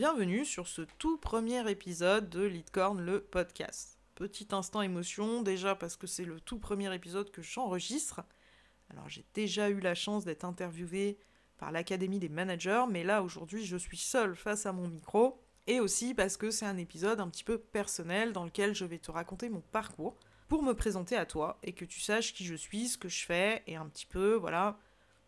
Bienvenue sur ce tout premier épisode de Litcorn, le podcast. Petit instant émotion, déjà parce que c'est le tout premier épisode que j'enregistre. Alors j'ai déjà eu la chance d'être interviewé par l'Académie des managers, mais là aujourd'hui je suis seule face à mon micro, et aussi parce que c'est un épisode un petit peu personnel dans lequel je vais te raconter mon parcours pour me présenter à toi et que tu saches qui je suis, ce que je fais, et un petit peu, voilà,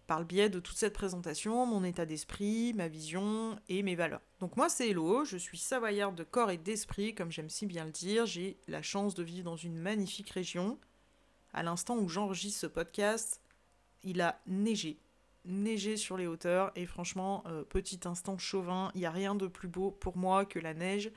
par le biais de toute cette présentation, mon état d'esprit, ma vision et mes valeurs. Donc moi c'est Hello, je suis savoyarde de corps et d'esprit, comme j'aime si bien le dire, j'ai la chance de vivre dans une magnifique région. À l'instant où j'enregistre ce podcast, il a neigé, neigé sur les hauteurs, et franchement, euh, petit instant chauvin, il n'y a rien de plus beau pour moi que la neige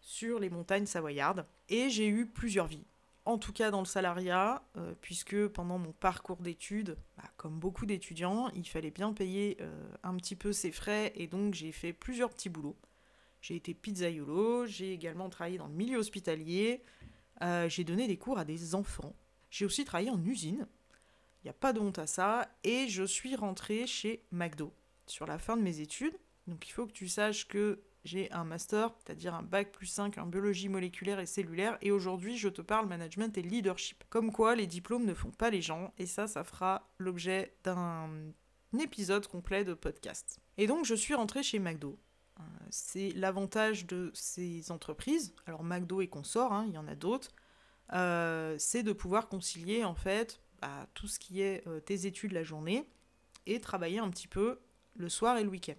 sur les montagnes savoyardes. Et j'ai eu plusieurs vies en tout cas dans le salariat, euh, puisque pendant mon parcours d'études, bah, comme beaucoup d'étudiants, il fallait bien payer euh, un petit peu ses frais, et donc j'ai fait plusieurs petits boulots. J'ai été pizzaiolo, j'ai également travaillé dans le milieu hospitalier, euh, j'ai donné des cours à des enfants, j'ai aussi travaillé en usine, il n'y a pas de honte à ça, et je suis rentrée chez McDo sur la fin de mes études. Donc il faut que tu saches que j'ai un master, c'est-à-dire un bac plus 5 en biologie moléculaire et cellulaire, et aujourd'hui je te parle management et leadership. Comme quoi les diplômes ne font pas les gens, et ça, ça fera l'objet d'un épisode complet de podcast. Et donc je suis rentrée chez McDo. Euh, c'est l'avantage de ces entreprises, alors McDo et consorts, hein, il y en a d'autres, euh, c'est de pouvoir concilier en fait bah, tout ce qui est euh, tes études la journée et travailler un petit peu le soir et le week-end.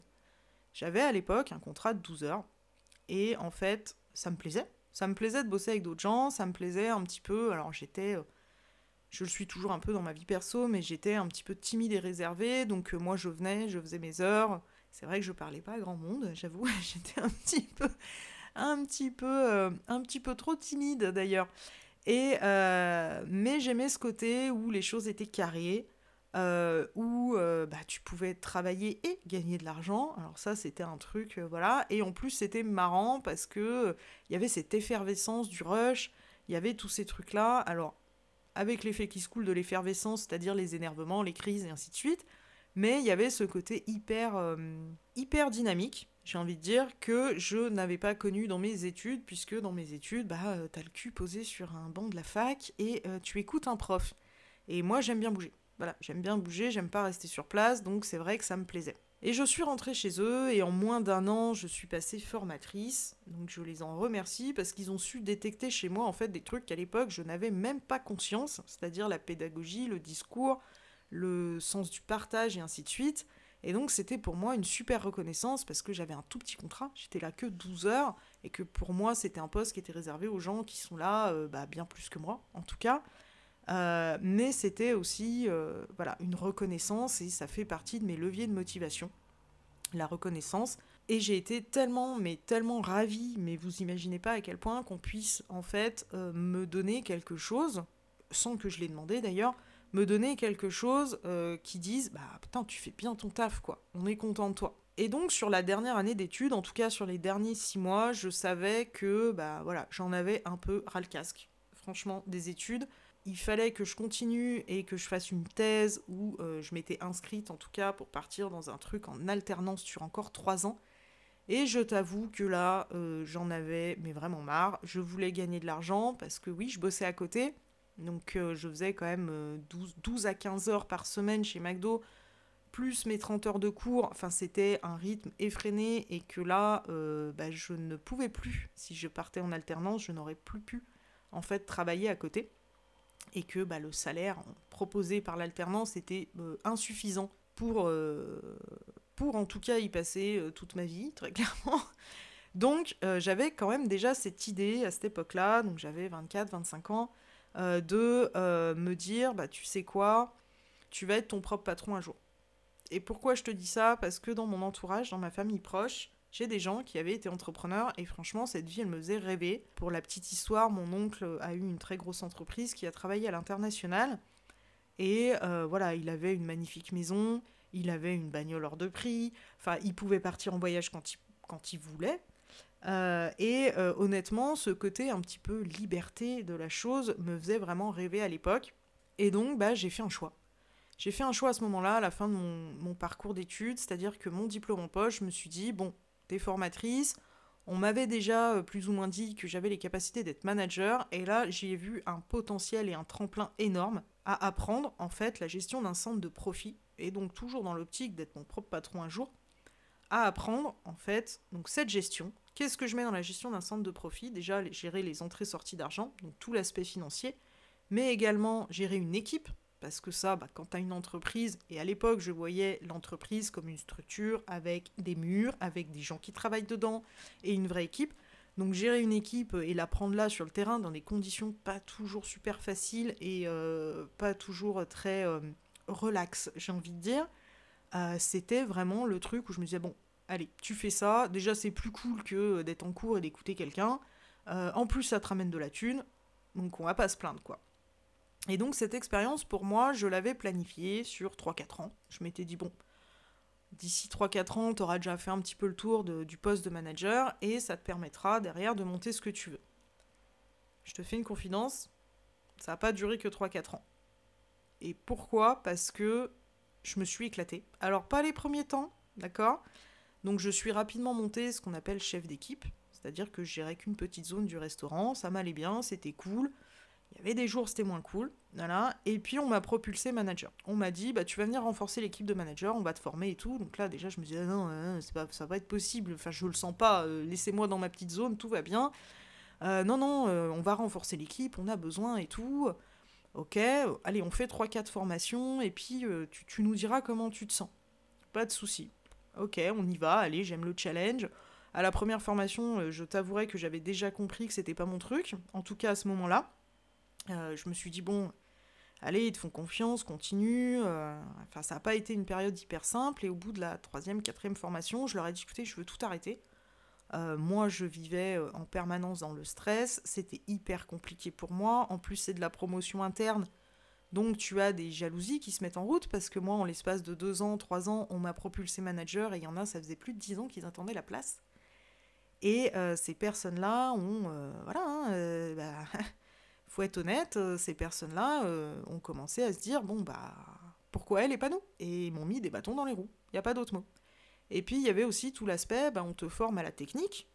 J'avais à l'époque un contrat de 12 heures. Et en fait, ça me plaisait. Ça me plaisait de bosser avec d'autres gens, ça me plaisait un petit peu. Alors j'étais. Euh, je le suis toujours un peu dans ma vie perso, mais j'étais un petit peu timide et réservée. Donc euh, moi, je venais, je faisais mes heures. C'est vrai que je parlais pas à grand monde, j'avoue. j'étais un petit peu. Un petit peu. Euh, un petit peu trop timide d'ailleurs. Et. mais j'aimais ce côté où les choses étaient carrées. Euh, où euh, bah, tu pouvais travailler et gagner de l'argent. Alors ça, c'était un truc, euh, voilà. Et en plus, c'était marrant parce que il y avait cette effervescence du rush, il y avait tous ces trucs-là. Alors, avec l'effet qui se coule de l'effervescence, c'est-à-dire les énervements, les crises et ainsi de suite. Mais il y avait ce côté hyper, hyper dynamique, j'ai envie de dire, que je n'avais pas connu dans mes études, puisque dans mes études, bah, t'as le cul posé sur un banc de la fac et tu écoutes un prof. Et moi, j'aime bien bouger. Voilà, j'aime bien bouger, j'aime pas rester sur place, donc c'est vrai que ça me plaisait. Et je suis rentrée chez eux et en moins d'un an, je suis passée formatrice. Donc je les en remercie parce qu'ils ont su détecter chez moi en fait des trucs qu'à l'époque je n'avais même pas conscience, c'est-à-dire la pédagogie, le discours, le sens du partage et ainsi de suite. Et donc c'était pour moi une super reconnaissance parce que j'avais un tout petit contrat, j'étais là que 12 heures et que pour moi c'était un poste qui était réservé aux gens qui sont là euh, bah, bien plus que moi en tout cas. Euh, mais c'était aussi euh, voilà, une reconnaissance et ça fait partie de mes leviers de motivation, la reconnaissance. Et j'ai été tellement, mais tellement ravie, mais vous imaginez pas à quel point qu'on puisse en fait euh, me donner quelque chose, sans que je l'ai demandé d'ailleurs, me donner quelque chose qui dise bah putain tu fais bien ton taf quoi, on est content de toi. Et donc sur la dernière année d'études, en tout cas sur les derniers six mois, je savais que bah voilà j'en avais un peu ras le casque, franchement des études il fallait que je continue et que je fasse une thèse où euh, je m'étais inscrite en tout cas pour partir dans un truc en alternance sur encore trois ans. Et je t'avoue que là, euh, j'en avais mais vraiment marre. Je voulais gagner de l'argent parce que oui, je bossais à côté. Donc euh, je faisais quand même 12, 12, à 15 heures par semaine chez McDo, plus mes 30 heures de cours. Enfin, c'était un rythme effréné et que là, bah, je ne pouvais plus. Si je partais en alternance, je n'aurais plus pu en fait travailler à côté et que bah, le salaire proposé par l'alternance était euh, insuffisant pour, euh, pour en tout cas y passer euh, toute ma vie, très clairement. Donc j'avais quand même déjà cette idée à cette époque-là, donc j'avais 24-25 ans, de me dire, bah tu sais quoi, tu vas être ton propre patron un jour. Et pourquoi je te dis ça? Parce que dans mon entourage, dans ma famille proche, j'ai des gens qui avaient été entrepreneurs et franchement, cette vie, elle me faisait rêver. Pour la petite histoire, mon oncle a eu une très grosse entreprise qui a travaillé à l'international. Et euh, voilà, il avait une magnifique maison, il avait une bagnole hors de prix, enfin, il pouvait partir en voyage quand il, quand il voulait. Euh, et euh, honnêtement, ce côté un petit peu liberté de la chose me faisait vraiment rêver à l'époque. Et donc, bah, j'ai fait un choix. J'ai fait un choix à ce moment-là, à la fin de mon, mon parcours d'études, c'est-à-dire que mon diplôme en poche, je me suis dit, bon, Formatrice. On m'avait déjà euh, plus ou moins dit que j'avais les capacités d'être manager, et là j'y ai vu un potentiel et un tremplin énorme à apprendre en fait la gestion d'un centre de profit, et donc toujours dans l'optique d'être mon propre patron un jour, à apprendre en fait donc cette gestion. Qu'est-ce que je mets dans la gestion d'un centre de profit? Déjà gérer les entrées-sorties d'argent, donc tout l'aspect financier, mais également gérer une équipe, parce que ça, bah, quand tu as une entreprise, et à l'époque je voyais l'entreprise comme une structure avec des murs, avec des gens qui travaillent dedans, et une vraie équipe. Donc gérer une équipe et la prendre là sur le terrain dans des conditions pas toujours super faciles et euh, pas toujours très euh, relax, j'ai envie de dire, euh, c'était vraiment le truc où je me disais, bon, allez, tu fais ça, déjà c'est plus cool que d'être en cours et d'écouter quelqu'un, en plus ça te ramène de la thune, donc on va pas se plaindre quoi. Et donc cette expérience, pour moi, je l'avais planifiée sur 3-4 ans. Je m'étais dit, bon, d'ici 3-4 ans, tu auras déjà fait un petit peu le tour du poste de manager et ça te permettra derrière de monter ce que tu veux. Je te fais une confidence, ça n'a pas duré que 3-4 ans. Et pourquoi? Parce que je me suis éclatée. Alors pas les premiers temps, d'accord? Donc je suis rapidement montée ce qu'on appelle chef d'équipe, c'est-à-dire que je gérais qu'une petite zone du restaurant, ça m'allait bien, c'était cool. Il y avait des jours, c'était moins cool. Voilà. Et puis, on m'a propulsé manager. On m'a dit, bah, tu vas venir renforcer l'équipe de manager, on va te former et tout. Donc là, déjà, je me disais, ah non, euh, pas, ça va être possible. Enfin, je le sens pas. Euh, laissez-moi dans ma petite zone, tout va bien. Euh, non, non, on va renforcer l'équipe, on a besoin et tout. Ok, allez, on fait 3-4 formations et puis tu, tu, nous diras comment tu te sens. Pas de souci. Ok, on y va, allez, j'aime le challenge. À la première formation, je t'avouerai que j'avais déjà compris que c'était pas mon truc, en tout cas à ce moment-là. Euh, je me suis dit, bon, allez, ils te font confiance, continue. Euh, enfin, ça n'a pas été une période hyper simple. Et au bout de la troisième, quatrième formation, je leur ai dit, écoutez, je veux tout arrêter. Euh, moi, je vivais en permanence dans le stress. C'était hyper compliqué pour moi. En plus, c'est de la promotion interne. Donc, tu as des jalousies qui se mettent en route parce que moi, en l'espace de deux ans, trois ans, on m'a propulsé manager et il y en a, ça faisait plus de dix ans qu'ils attendaient la place. Et ces personnes-là ont. voilà, hein, bah, faut être honnête, euh, ces personnes-là euh, ont commencé à se dire bon bah pourquoi elle et pas nous? Et ils m'ont mis des bâtons dans les roues. Il n'y a pas d'autre mot. Et puis il y avait aussi tout l'aspect, bah, on te forme à la technique,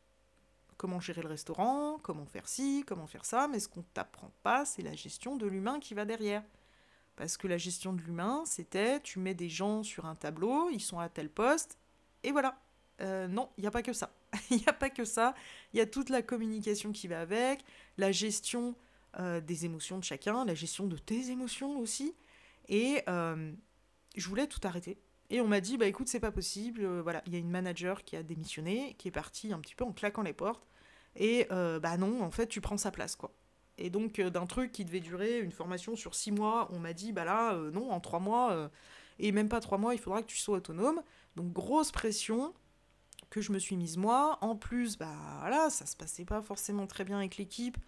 comment gérer le restaurant, comment faire ci, comment faire ça, mais ce qu'on t'apprend pas, c'est la gestion de l'humain qui va derrière. Parce que la gestion de l'humain, c'était tu mets des gens sur un tableau, ils sont à tel poste, et voilà. Euh, non, il n'y a pas que ça. Il n'y a pas que ça. Il y a toute la communication qui va avec, la gestion euh, des émotions de chacun, la gestion de tes émotions aussi. Et euh, je voulais tout arrêter. Et on m'a dit, bah écoute, c'est pas possible. Euh, voilà, il y a une manager qui a démissionné, qui est partie un petit peu en claquant les portes. Et bah non, en fait, tu prends sa place, quoi. Et donc, d'un truc qui devait durer une formation sur six mois, on m'a dit, bah là, non, en trois mois, et même pas trois mois, il faudra que tu sois autonome. Donc, grosse pression que je me suis mise moi. En plus, bah voilà, ça se passait pas forcément très bien avec l'équipe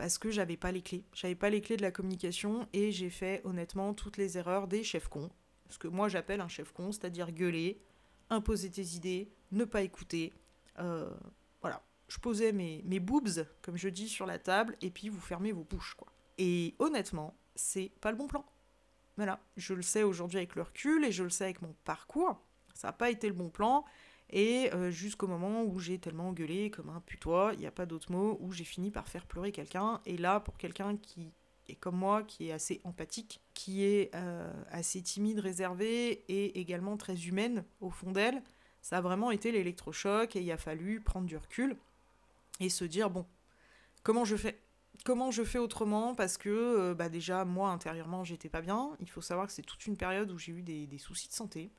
parce que j'avais pas les clés. J'avais pas les clés de la communication et j'ai fait honnêtement toutes les erreurs des chefs cons. Ce que moi j'appelle un chef con, c'est-à-dire gueuler, imposer tes idées, ne pas écouter. Euh, voilà. Je posais mes, mes boobs, comme je dis, sur la table et puis vous fermez vos bouches, quoi. Et honnêtement, c'est pas le bon plan. Voilà. Je le sais aujourd'hui avec le recul et je le sais avec mon parcours. Ça n'a pas été le bon plan. Et euh, jusqu'au moment où j'ai tellement gueulé comme un putois, il n'y a pas d'autre mot, où j'ai fini par faire pleurer quelqu'un. Et là, pour quelqu'un qui est comme moi, qui est assez empathique, qui est euh, assez timide, réservée et également très humaine au fond d'elle, ça a vraiment été l'électrochoc et il a fallu prendre du recul et se dire bon, comment je fais Comment je fais autrement? Parce que euh, bah déjà, moi, intérieurement, j'étais pas bien. Il faut savoir que c'est toute une période où j'ai eu des soucis de santé.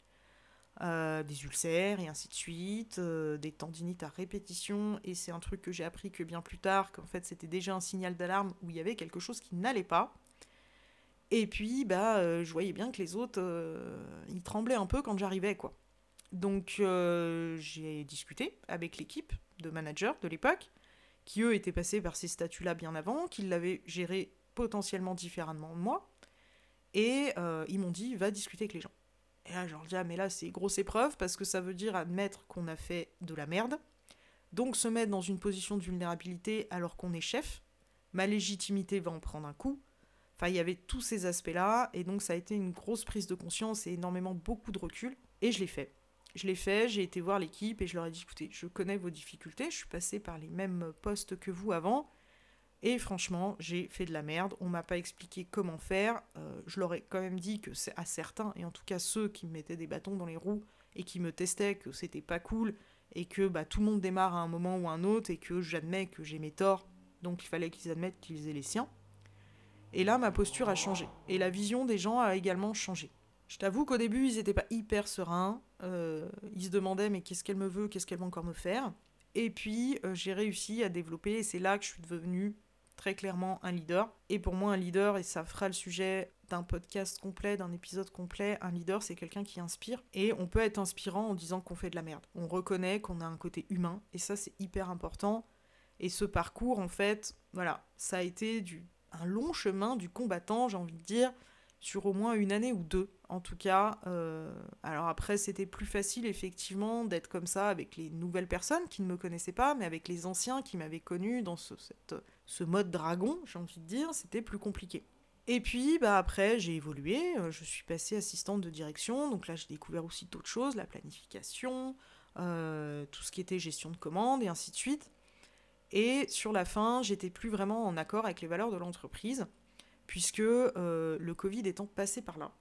Euh, des ulcères et ainsi de suite, euh, des tendinites à répétition, et c'est un truc que j'ai appris que bien plus tard, qu'en fait c'était déjà un signal d'alarme où il y avait quelque chose qui n'allait pas. Et puis, bah, euh, je voyais bien que les autres, ils tremblaient un peu quand j'arrivais, quoi. Donc, j'ai discuté avec l'équipe de managers de l'époque, qui eux étaient passés par ces statuts-là bien avant, qui l'avaient géré potentiellement différemment de moi, et ils m'ont dit, va discuter avec les gens. Et là, dis, ah, mais là, c'est grosse épreuve parce que ça veut dire admettre qu'on a fait de la merde. Donc, se mettre dans une position de vulnérabilité alors qu'on est chef. Ma légitimité va en prendre un coup. Enfin, il y avait tous ces aspects-là. Et donc, ça a été une grosse prise de conscience et énormément beaucoup de recul. Et je l'ai fait. Je l'ai fait, j'ai été voir l'équipe et je leur ai dit écoutez, je connais vos difficultés, je suis passé par les mêmes postes que vous avant. Et franchement, j'ai fait de la merde. On m'a pas expliqué comment faire. Euh, je leur ai quand même dit que c'est à certains, et en tout cas ceux qui me mettaient des bâtons dans les roues et qui me testaient, que c'était pas cool et que bah, tout le monde démarre à un moment ou un autre et que j'admets que j'ai mes torts. Donc il fallait qu'ils admettent qu'ils aient les siens. Et là, ma posture a changé. Et la vision des gens a également changé. Je t'avoue qu'au début, ils n'étaient pas hyper sereins. Euh, ils se demandaient mais qu'est-ce qu'elle me veut, qu'est-ce qu'elle va encore me faire? Et puis, euh, j'ai réussi à développer, et c'est là que je suis devenue très clairement un leader. Et pour moi, un leader, et ça fera le sujet d'un podcast complet, d'un épisode complet, un leader, c'est quelqu'un qui inspire. Et on peut être inspirant en disant qu'on fait de la merde. On reconnaît qu'on a un côté humain, et ça, c'est hyper important. Et ce parcours, en fait, voilà, ça a été du, un long chemin du combattant, j'ai envie de dire, sur au moins une année ou deux, en tout cas. Euh, alors après, c'était plus facile, effectivement, d'être comme ça avec les nouvelles personnes qui ne me connaissaient pas, mais avec les anciens qui m'avaient connu dans ce, mode dragon, j'ai envie de dire, c'était plus compliqué. Et puis, bah après, j'ai évolué, euh, je suis passée assistante de direction, donc là, j'ai découvert aussi d'autres choses, la planification, euh, tout ce qui était gestion de commandes, et ainsi de suite. Et sur la fin, j'étais plus vraiment en accord avec les valeurs de l'entreprise puisque euh, le Covid étant passé par là.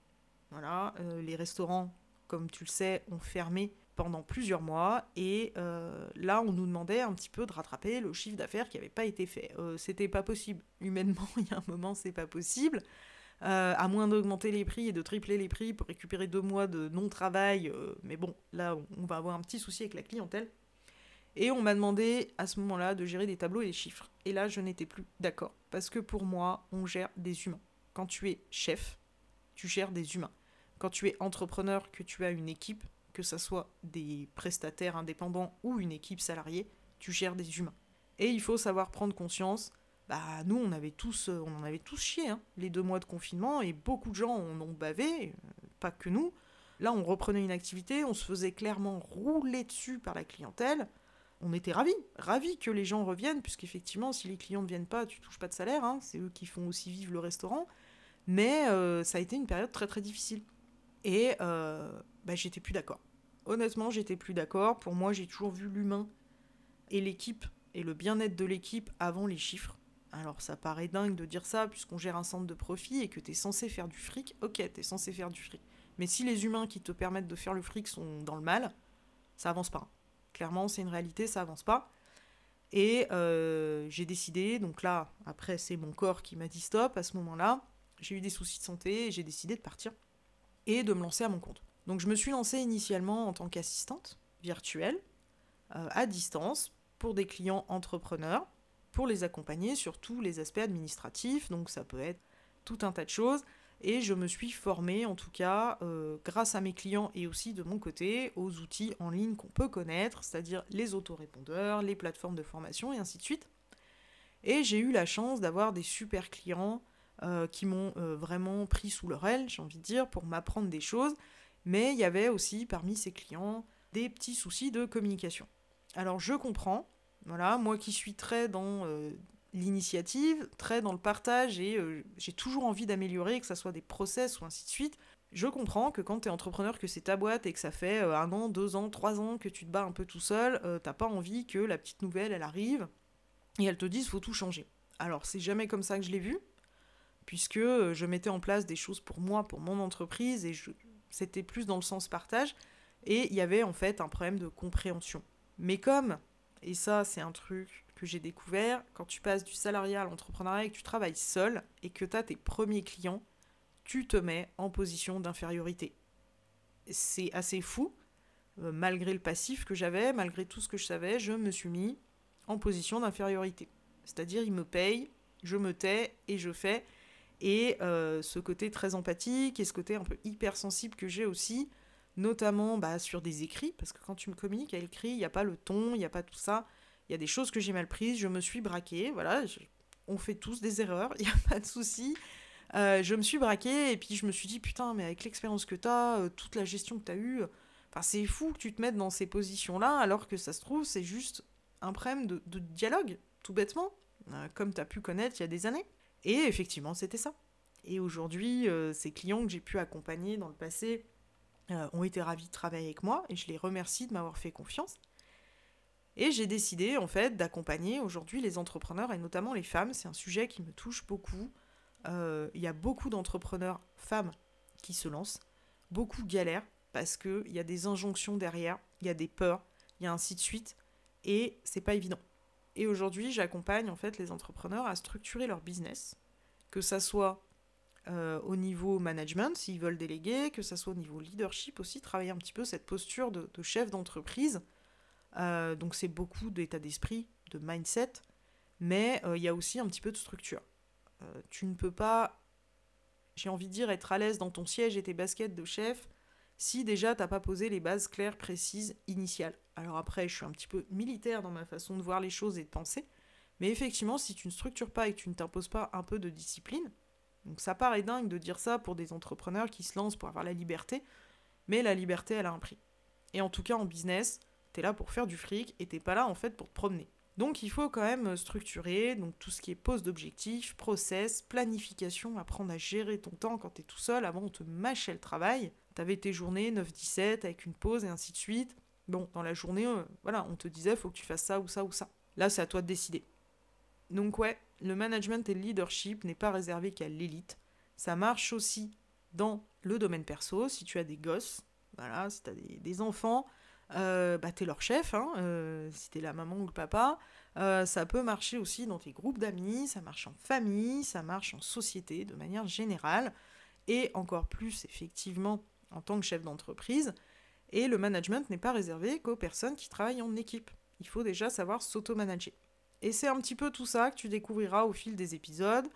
Euh, les restaurants, comme tu le sais, ont fermé pendant plusieurs mois et euh, là on nous demandait un petit peu de rattraper le chiffre d'affaires qui n'avait pas été fait. C'était pas possible. Humainement, il y a un moment, c'est pas possible. à moins d'augmenter les prix et de tripler les prix pour récupérer deux mois de non-travail. mais bon, là, on va avoir un petit souci avec la clientèle. Et on m'a demandé à ce moment-là de gérer des tableaux et des chiffres. Et là, je n'étais plus d'accord. Parce que pour moi, on gère des humains. Quand tu es chef, tu gères des humains. Quand tu es entrepreneur, que tu as une équipe, que ce soit des prestataires indépendants ou une équipe salariée, tu gères des humains. Et il faut savoir prendre conscience. Bah, nous, on avait tous, euh, on en avait tous chié, hein, les deux mois de confinement, et beaucoup de gens en ont bavé, euh, pas que nous. Là, on reprenait une activité, on se faisait clairement rouler dessus par la clientèle on était ravis, ravis que les gens reviennent, puisqu'effectivement, si les clients ne viennent pas, tu touches pas de salaire, hein, c'est eux qui font aussi vivre le restaurant. Mais euh, ça a été une période très très difficile. Et euh, bah, j'étais plus d'accord. Honnêtement, j'étais plus d'accord. Pour moi, j'ai toujours vu l'humain et l'équipe et le bien-être de l'équipe avant les chiffres. Alors ça paraît dingue de dire ça, puisqu'on gère un centre de profit et que tu es censé faire du fric. Ok, tu es censé faire du fric. Mais si les humains qui te permettent de faire le fric sont dans le mal, ça avance pas. Clairement, c'est une réalité, ça avance pas. Et euh, j'ai décidé, donc là, après, c'est mon corps qui m'a dit stop à ce moment-là. J'ai eu des soucis de santé et j'ai décidé de partir et de me lancer à mon compte. Donc je me suis lancée initialement en tant qu'assistante virtuelle, euh, à distance, pour des clients entrepreneurs, pour les accompagner sur tous les aspects administratifs. Donc ça peut être tout un tas de choses. Et je me suis formée, en tout cas, euh, grâce à mes clients et aussi de mon côté, aux outils en ligne qu'on peut connaître, c'est-à-dire les autorépondeurs, les plateformes de formation et ainsi de suite. Et j'ai eu la chance d'avoir des super clients euh, qui m'ont euh, vraiment pris sous leur aile, j'ai envie de dire, pour m'apprendre des choses. Mais il y avait aussi parmi ces clients des petits soucis de communication. Alors je comprends, voilà, moi qui suis très dans l'initiative, très dans le partage et euh, j'ai toujours envie d'améliorer, que ce soit des process ou ainsi de suite. Je comprends que quand tu es entrepreneur, que c'est ta boîte et que ça fait euh, un an, deux ans, trois ans que tu te bats un peu tout seul, euh, t'as pas envie que la petite nouvelle, elle arrive et elle te dise faut tout changer. Alors c'est jamais comme ça que je l'ai vu, puisque je mettais en place des choses pour moi, pour mon entreprise, et c'était plus dans le sens partage, et il y avait en fait un problème de compréhension. Mais comme, et ça c'est un truc que j'ai découvert, quand tu passes du salariat à l'entrepreneuriat et que tu travailles seul et que tu as tes premiers clients, tu te mets en position d'infériorité. C'est assez fou. Euh, malgré le passif que j'avais, malgré tout ce que je savais, je me suis mis en position d'infériorité. C'est-à-dire, ils me payent, je me tais et je fais. Et euh, ce côté très empathique et ce côté un peu hypersensible que j'ai aussi, notamment bah, sur des écrits, parce que quand tu me communiques à l'écrit, il n'y a pas le ton, il n'y a pas tout ça il y a des choses que j'ai mal prises, je me suis braquée, voilà, on fait tous des erreurs, il n'y a pas de souci. Euh, je me suis braquée et puis je me suis dit, putain, mais avec l'expérience que tu as, euh, toute la gestion que tu as eue, enfin, c'est fou que tu te mettes dans ces positions-là, alors que ça se trouve, c'est juste un problème de, dialogue, tout bêtement, euh, comme tu as pu connaître il y a des années. Et effectivement, c'était ça. Et aujourd'hui, ces clients que j'ai pu accompagner dans le passé euh, ont été ravis de travailler avec moi et je les remercie de m'avoir fait confiance. Et j'ai décidé en fait d'accompagner aujourd'hui les entrepreneurs et notamment les femmes. C'est un sujet qui me touche beaucoup. Euh, il y a beaucoup d'entrepreneurs femmes qui se lancent, beaucoup galèrent parce qu'il y a des injonctions derrière, il y a des peurs, il y a ainsi de suite, et c'est pas évident. Et aujourd'hui, j'accompagne en fait les entrepreneurs à structurer leur business, que ça soit euh, au niveau management, s'ils veulent déléguer, que ça soit au niveau leadership aussi, travailler un petit peu cette posture de, chef d'entreprise. Euh, donc c'est beaucoup d'état d'esprit, de mindset, mais euh, il y a aussi un petit peu de structure. tu ne peux pas, j'ai envie de dire, être à l'aise dans ton siège et tes baskets de chef si déjà t'as pas posé les bases claires, précises, initiales. Alors après, je suis un petit peu militaire dans ma façon de voir les choses et de penser, mais effectivement, si tu ne structures pas et que tu ne t'imposes pas un peu de discipline, donc ça paraît dingue de dire ça pour des entrepreneurs qui se lancent pour avoir la liberté, mais la liberté, elle a un prix. Et en tout cas, en business, t'es là pour faire du fric et t'es pas là en fait pour te promener. Donc il faut quand même structurer, donc tout ce qui est pose d'objectifs, process, planification, apprendre à gérer ton temps quand t'es tout seul, avant on te mâchait le travail. T'avais tes journées 9-17 avec une pause et ainsi de suite. Bon, dans la journée, euh, voilà, on te disait faut que tu fasses ça ou ça ou ça. Là, c'est à toi de décider. Donc ouais, le management et le leadership n'est pas réservé qu'à l'élite. Ça marche aussi dans le domaine perso, si tu as des gosses, voilà, si tu as des enfants, euh, bah, t'es leur chef, hein, euh, si t'es la maman ou le papa. Euh, ça peut marcher aussi dans tes groupes d'amis, ça marche en famille, ça marche en société de manière générale, et encore plus effectivement en tant que chef d'entreprise. Et le management n'est pas réservé qu'aux personnes qui travaillent en équipe. Il faut déjà savoir s'auto-manager. Et c'est un petit peu tout ça que tu découvriras au fil des épisodes,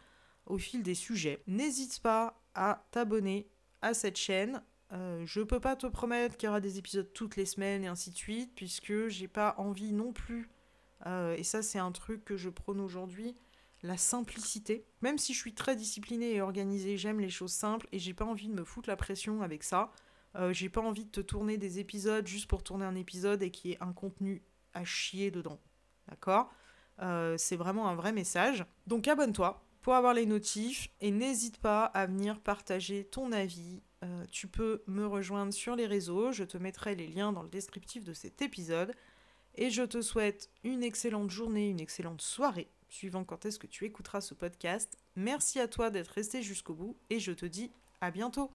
au fil des sujets. N'hésite pas à t'abonner à cette chaîne, euh, je peux pas te promettre qu'il y aura des épisodes toutes les semaines et ainsi de suite, puisque j'ai pas envie non plus, euh, et ça c'est un truc que je prône aujourd'hui, la simplicité. Même si je suis très disciplinée et organisée, j'aime les choses simples et j'ai pas envie de me foutre la pression avec ça. Euh, j'ai pas envie de te tourner des épisodes juste pour tourner un épisode et qu'il y ait un contenu à chier dedans. D'accord? C'est vraiment un vrai message. Donc abonne-toi pour avoir les notifs et n'hésite pas à venir partager ton avis, euh, tu peux me rejoindre sur les réseaux, je te mettrai les liens dans le descriptif de cet épisode. Et je te souhaite une excellente journée, une excellente soirée, suivant quand est-ce que tu écouteras ce podcast. Merci à toi d'être resté jusqu'au bout et je te dis à bientôt